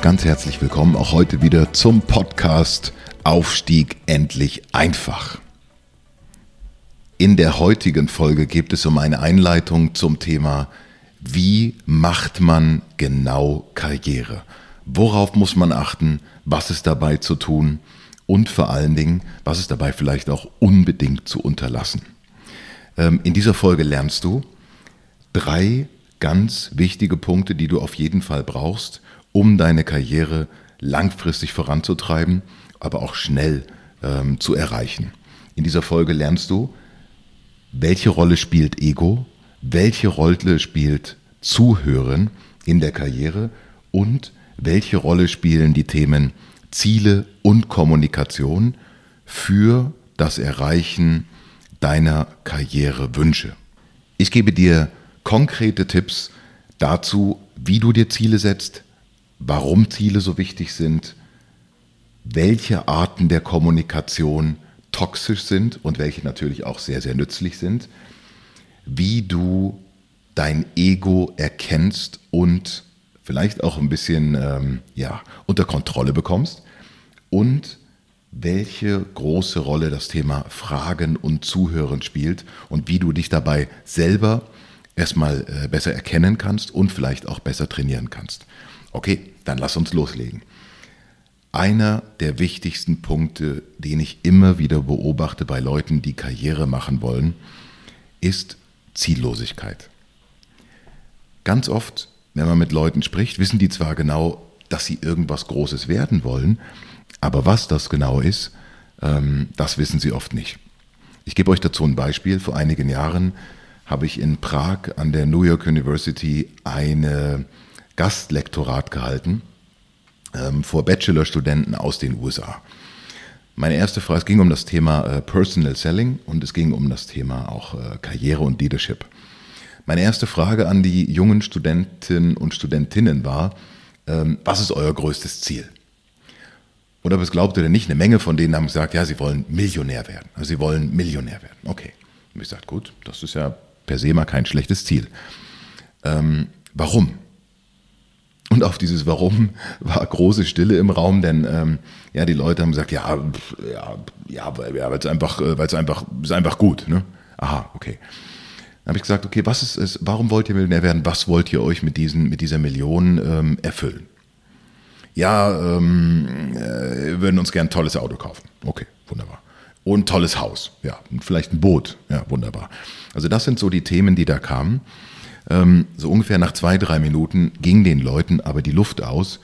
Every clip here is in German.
Ganz herzlich willkommen auch heute wieder zum Podcast Aufstieg endlich einfach. In der heutigen Folge geht es um eine Einleitung zum Thema, wie macht man genau Karriere? Worauf muss man achten? Was ist dabei zu tun? Und vor allen Dingen, was ist dabei vielleicht auch unbedingt zu unterlassen? Ähm, in dieser Folge lernst du drei ganz wichtige Punkte, die du auf jeden Fall brauchst, um deine Karriere langfristig voranzutreiben, aber auch schnell ähm, zu erreichen. In dieser Folge lernst du, welche Rolle spielt Ego, welche Rolle spielt Zuhören in der Karriere und welche Rolle spielen die Themen Ziele und Kommunikation für das Erreichen deiner Karrierewünsche. Ich gebe dir konkrete Tipps dazu, wie du dir Ziele setzt, warum Ziele so wichtig sind, welche Arten der Kommunikation toxisch sind und welche natürlich auch sehr, sehr nützlich sind, wie du dein Ego erkennst und vielleicht auch ein bisschen ähm, ja, unter Kontrolle bekommst und welche große Rolle das Thema Fragen und Zuhören spielt und wie du dich dabei selber erstmal äh, besser erkennen kannst und vielleicht auch besser trainieren kannst. Okay, dann lass uns loslegen. Einer der wichtigsten Punkte, den ich immer wieder beobachte bei Leuten, die Karriere machen wollen, ist Ziellosigkeit. Ganz oft, wenn man mit Leuten spricht, wissen die zwar genau, dass sie irgendwas Großes werden wollen, aber was das genau ist, ähm, das wissen sie oft nicht. Ich gebe euch dazu ein Beispiel. Vor einigen Jahren habe ich in Prag an der New York University eine Gastlektorat gehalten ähm, vor Bachelorstudenten aus den USA. Meine erste Frage, es ging um das Thema äh, Personal Selling und es ging um das Thema auch äh, Karriere und Leadership. Meine erste Frage an die jungen Studenten und Studentinnen war, ähm, was ist euer größtes Ziel? Und ob es glaubt oder nicht, eine Menge von denen haben gesagt, ja, sie wollen Millionär werden. Also sie wollen Millionär werden. Okay. Und ich sagte, gut, das ist ja per se mal kein schlechtes Ziel. Ähm, warum? Und auf dieses Warum war große Stille im Raum, denn ähm, ja, die Leute haben gesagt, ja, ja, ja, ja weil es einfach, äh, weil es einfach, ist einfach gut. Ne? Aha, okay. Dann habe ich gesagt, okay, was ist es, warum wollt ihr Millionär werden? Was wollt ihr euch mit, diesen, mit dieser Million ähm, erfüllen? Ja, ähm, äh, würden uns gern ein tolles Auto kaufen. Okay, wunderbar. Und ein tolles Haus, ja, und vielleicht ein Boot, ja, wunderbar. Also das sind so die Themen, die da kamen. Ähm, so ungefähr nach zwei, drei Minuten ging den Leuten aber die Luft aus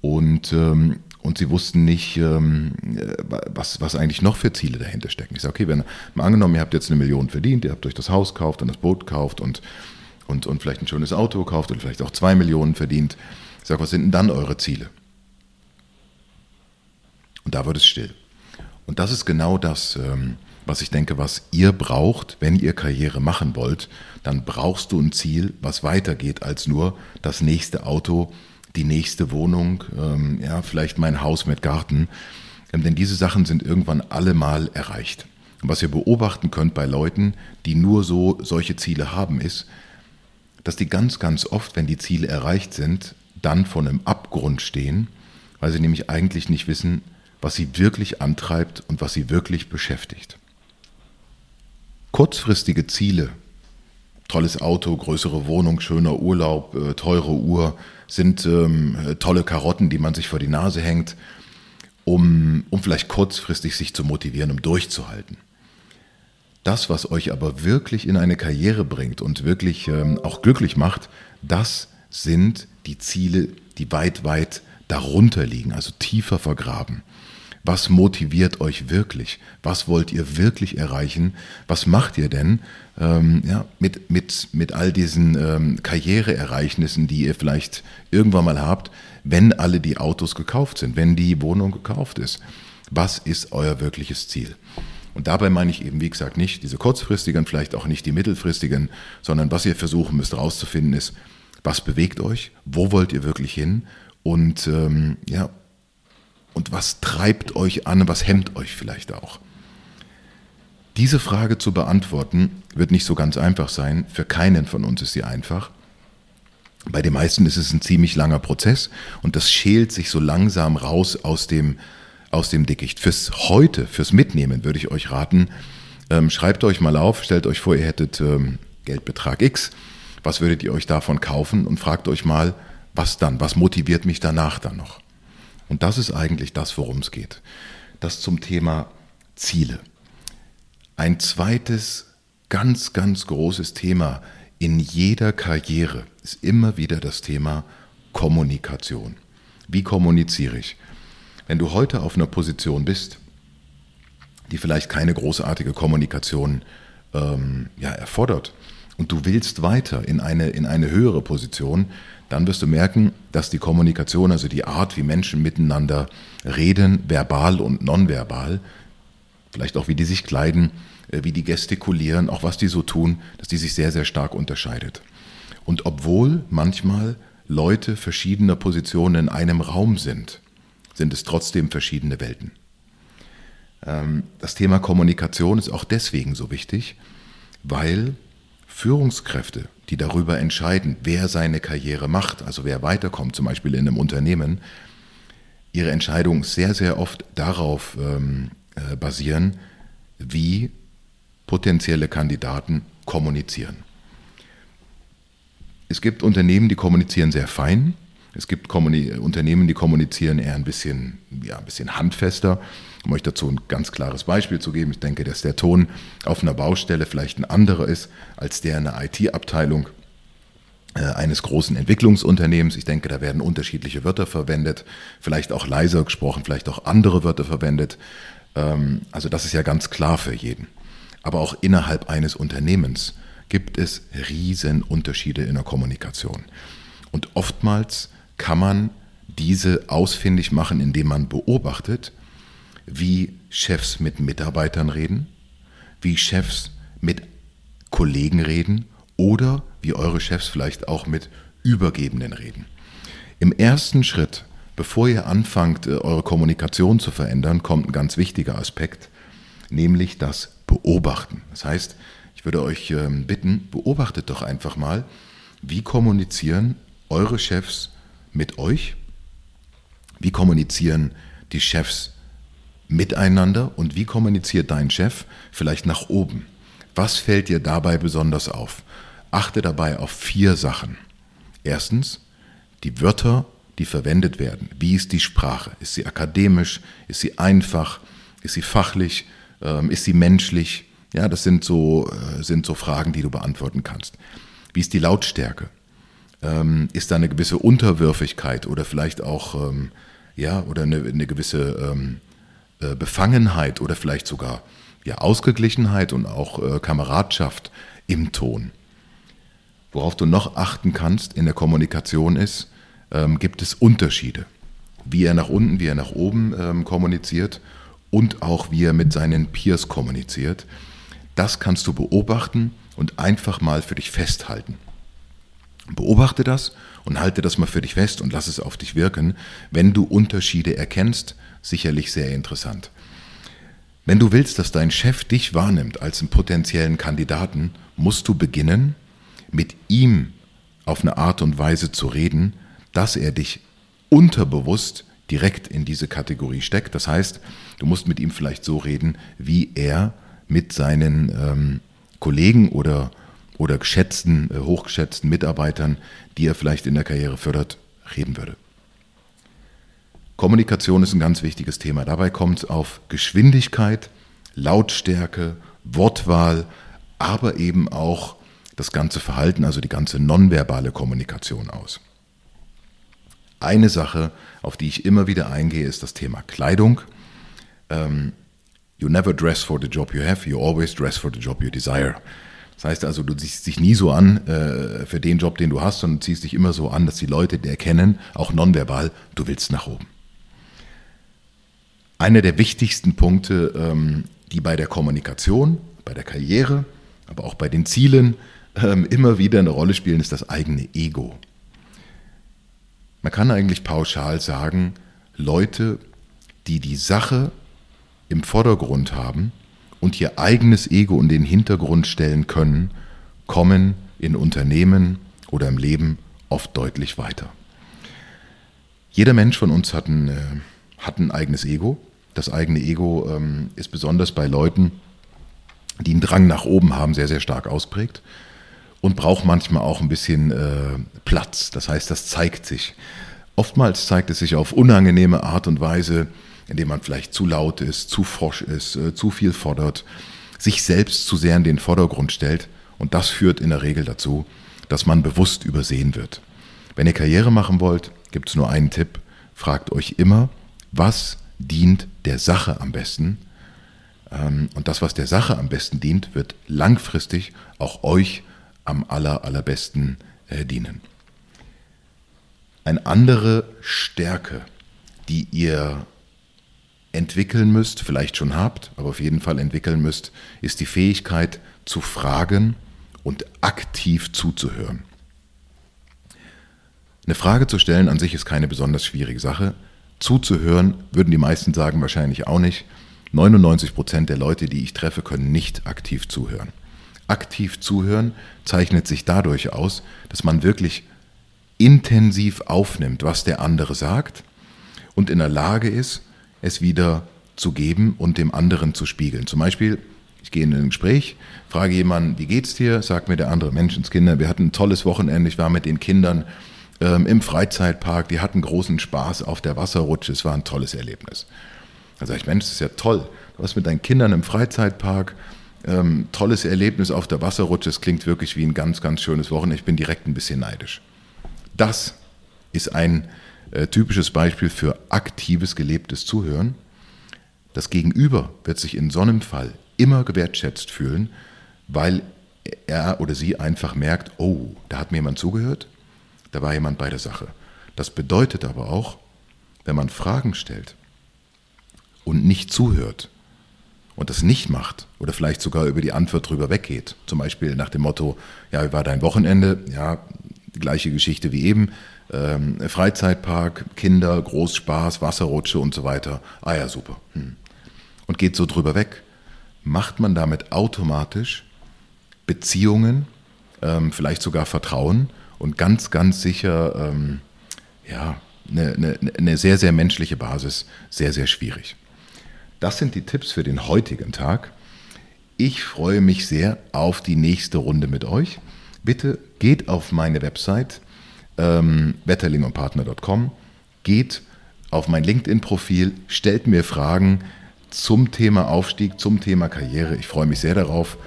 und, ähm, und sie wussten nicht, ähm, äh, was, was eigentlich noch für Ziele dahinter stecken. Ich sage, okay, wenn mal angenommen, ihr habt jetzt eine Million verdient, ihr habt euch das Haus gekauft und das Boot gekauft und, und, und vielleicht ein schönes Auto gekauft und vielleicht auch zwei Millionen verdient. Ich sage, was sind denn dann eure Ziele? Und da wird es still. Und das ist genau das, ähm, was ich denke, was ihr braucht, wenn ihr Karriere machen wollt, dann brauchst du ein Ziel, was weitergeht als nur das nächste Auto, die nächste Wohnung, ähm, ja, vielleicht mein Haus mit Garten. Ähm, denn diese Sachen sind irgendwann alle mal erreicht. Und was ihr beobachten könnt bei Leuten, die nur so solche Ziele haben, ist, dass die ganz, ganz oft, wenn die Ziele erreicht sind, dann von einem Abgrund stehen, weil sie nämlich eigentlich nicht wissen, was sie wirklich antreibt und was sie wirklich beschäftigt. Kurzfristige Ziele, tolles Auto, größere Wohnung, schöner Urlaub, äh, teure Uhr, sind ähm, tolle Karotten, die man sich vor die Nase hängt, um, um vielleicht kurzfristig sich zu motivieren, um durchzuhalten. Das, was euch aber wirklich in eine Karriere bringt und wirklich ähm, auch glücklich macht, das sind die Ziele, die weit, weit darunter liegen, also tiefer vergraben. Was motiviert euch wirklich? Was wollt ihr wirklich erreichen? Was macht ihr denn ähm, ja, mit, mit, mit all diesen ähm, Karriereereignissen, die ihr vielleicht irgendwann mal habt, wenn alle die Autos gekauft sind, wenn die Wohnung gekauft ist? Was ist euer wirkliches Ziel? Und dabei meine ich eben, wie gesagt, nicht diese kurzfristigen, vielleicht auch nicht die mittelfristigen, sondern was ihr versuchen müsst herauszufinden ist, was bewegt euch, wo wollt ihr wirklich hin und ähm, ja, und was treibt euch an, was hemmt euch vielleicht auch? Diese Frage zu beantworten wird nicht so ganz einfach sein. Für keinen von uns ist sie einfach. Bei den meisten ist es ein ziemlich langer Prozess und das schält sich so langsam raus aus dem, aus dem Dickicht. Fürs Heute, fürs Mitnehmen würde ich euch raten, ähm, schreibt euch mal auf, stellt euch vor, ihr hättet ähm, Geldbetrag X. Was würdet ihr euch davon kaufen? Und fragt euch mal, was dann? Was motiviert mich danach dann noch? Und das ist eigentlich das, worum es geht. Das zum Thema Ziele. Ein zweites ganz, ganz großes Thema in jeder Karriere ist immer wieder das Thema Kommunikation. Wie kommuniziere ich? Wenn du heute auf einer Position bist, die vielleicht keine großartige Kommunikation ähm, ja, erfordert und du willst weiter in eine, in eine höhere Position, dann wirst du merken, dass die Kommunikation, also die Art, wie Menschen miteinander reden, verbal und nonverbal, vielleicht auch wie die sich kleiden, äh, wie die gestikulieren, auch was die so tun, dass die sich sehr, sehr stark unterscheidet. Und obwohl manchmal Leute verschiedener Positionen in einem Raum sind, sind es trotzdem verschiedene Welten. Ähm, das Thema Kommunikation ist auch deswegen so wichtig, weil Führungskräfte, die darüber entscheiden, wer seine Karriere macht, also wer weiterkommt, zum Beispiel in einem Unternehmen, ihre Entscheidungen sehr, sehr oft darauf ähm, äh, basieren, wie potenzielle Kandidaten kommunizieren. Es gibt Unternehmen, die kommunizieren sehr fein. Es gibt Kommuni Unternehmen, die kommunizieren eher ein bisschen, ja, ein bisschen handfester. Um euch dazu ein ganz klares Beispiel zu geben, ich denke, dass der Ton auf einer Baustelle vielleicht ein anderer ist als der in der IT-Abteilung äh, eines großen Entwicklungsunternehmens. Ich denke, da werden unterschiedliche Wörter verwendet, vielleicht auch leiser gesprochen, vielleicht auch andere Wörter verwendet. Ähm, also das ist ja ganz klar für jeden. Aber auch innerhalb eines Unternehmens gibt es riesen Unterschiede in der Kommunikation. Und oftmals kann man diese ausfindig machen, indem man beobachtet, wie Chefs mit Mitarbeitern reden, wie Chefs mit Kollegen reden oder wie eure Chefs vielleicht auch mit Übergebenen reden. Im ersten Schritt, bevor ihr anfangt, äh, eure Kommunikation zu verändern, kommt ein ganz wichtiger Aspekt, nämlich das Beobachten. Das heißt, ich würde euch ähm, bitten, beobachtet doch einfach mal, wie kommunizieren eure Chefs mit euch? Wie kommunizieren die Chefs miteinander und wie kommuniziert dein Chef vielleicht nach oben? Was fällt dir dabei besonders auf? Achte dabei auf vier Sachen. Erstens, die Wörter, die verwendet werden. Wie ist die Sprache? Ist sie akademisch? Ist sie einfach? Ist sie fachlich? Ähm, ist sie menschlich? Ja, das sind so, äh, sind so Fragen, die du beantworten kannst. Wie ist die Lautstärke? Ähm, ist da eine gewisse Unterwürfigkeit oder vielleicht auch ähm, ja, oder eine, eine gewisse äh, Befangenheit oder vielleicht sogar ja, Ausgeglichenheit und auch äh, Kameradschaft im Ton. Worauf du noch achten kannst in der Kommunikation ist, ähm, gibt es Unterschiede. Wie er nach unten, wie er nach oben ähm, kommuniziert und auch wie er mit seinen Peers kommuniziert. Das kannst du beobachten und einfach mal für dich festhalten. Beobachte das und halte das mal für dich fest und lass es auf dich wirken. Wenn du Unterschiede erkennst, sicherlich sehr interessant. Wenn du willst, dass dein Chef dich wahrnimmt als einen potenziellen Kandidaten, musst du beginnen, mit ihm auf eine Art und Weise zu reden, dass er dich unterbewusst direkt in diese Kategorie steckt. Das heißt, du musst mit ihm vielleicht so reden, wie er mit seinen ähm, Kollegen oder, oder geschätzten, äh, hochgeschätzten Mitarbeitern, die er vielleicht in der Karriere fördert, reden würde. Kommunikation ist ein ganz wichtiges Thema. Dabei kommt es auf Geschwindigkeit, Lautstärke, Wortwahl, aber eben auch das ganze Verhalten, also die ganze nonverbale Kommunikation aus. Eine Sache, auf die ich immer wieder eingehe, ist das Thema Kleidung. ähm, you never dress for the job you have, you always dress for the job you desire. Das heißt also, du ziehst dich nie so an äh, für den Job, den du hast, sondern ziehst dich immer so an, dass die Leute dir erkennen, auch nonverbal, du willst nach oben. Einer der wichtigsten Punkte, ähm, die bei der Kommunikation, bei der Karriere, aber auch bei den Zielen ähm, immer wieder eine Rolle spielen, ist das eigene Ego. Man kann eigentlich pauschal sagen, Leute, die die Sache im Vordergrund haben und ihr eigenes Ego in den Hintergrund stellen können, kommen in Unternehmen oder im Leben oft deutlich weiter. Jeder Mensch von uns hat ein, äh, hat ein eigenes Ego. Das eigene Ego ähm, ist besonders bei Leuten, die einen Drang nach oben haben, sehr, sehr stark ausprägt und braucht manchmal auch ein bisschen äh, Platz. Das heißt, das zeigt sich. Oftmals zeigt es sich auf unangenehme Art und Weise, indem man vielleicht zu laut ist, zu forsch ist, äh, zu viel fordert, sich selbst zu sehr in den Vordergrund stellt. Und das führt in der Regel dazu, dass man bewusst übersehen wird. Wenn ihr Karriere machen wollt, gibt es nur einen Tipp. Fragt euch immer, was dient der Sache am besten? Ähm, und das, was der Sache am besten dient, wird langfristig auch euch am aller, allerbesten äh, dienen. Eine andere Stärke, die ihr entwickeln müsst, vielleicht schon habt, aber auf jeden Fall entwickeln müsst, ist die Fähigkeit zu fragen und aktiv zuzuhören. Eine Frage zu stellen an sich ist keine besonders schwierige Sache. Zuzuhören würden die meisten sagen wahrscheinlich auch nicht. 99 Prozent der Leute, die ich treffe, können nicht aktiv zuhören. Aktiv zuhören zeichnet sich dadurch aus, dass man wirklich intensiv aufnimmt, was der andere sagt und in der Lage ist, es wieder zu geben und dem anderen zu spiegeln. Zum Beispiel, ich gehe in ein Gespräch, frage jemanden, wie geht's dir? Sagt mir der andere Menschenskinder, wir hatten ein tolles Wochenende, ich war mit den Kindern ähm, im Freizeitpark, die hatten großen Spaß auf der Wasserrutsche, es war ein tolles Erlebnis. Da sage ich, Mensch, das ist ja toll. Du warst mit deinen Kindern im Freizeitpark, ähm, tolles Erlebnis auf der Wasserrutsche, es klingt wirklich wie ein ganz, ganz schönes Wochenende. Ich bin direkt ein bisschen neidisch. Das ist ein äh, typisches Beispiel für aktives, gelebtes Zuhören. Das Gegenüber wird sich in so einem Fall immer gewertschätzt fühlen, weil er oder sie einfach merkt, oh, da hat mir jemand zugehört, da war jemand bei der Sache. Das bedeutet aber auch, wenn man Fragen stellt und nicht zuhört und das nicht macht oder vielleicht sogar über die Antwort drüber weggeht, zum Beispiel nach dem Motto, ja, wie war dein Wochenende? Ja, die gleiche Geschichte wie eben. Ähm, Freizeitpark, Kinder, Großspaß, Wasserrutsche und so weiter. Ah ja, super. Hm. Und geht so drüber weg. Macht man damit automatisch Beziehungen, ähm, vielleicht sogar Vertrauen und ganz, ganz sicher, ähm, ja, eine, eine, eine sehr, sehr menschliche Basis, sehr, sehr schwierig. Das sind die Tipps für den heutigen Tag. Ich freue mich sehr auf die nächste Runde mit euch bitte geht auf meine Website ähm, wetterlingundpartner.com, geht auf mein LinkedIn-Profil, stellt mir Fragen zum Thema Aufstieg, zum Thema Karriere. Ich freue mich sehr darauf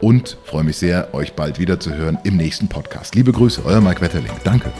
und freue mich sehr, euch bald wieder zu hören im nächsten Podcast. Liebe Grüße, euer Mike Wetterling. Danke.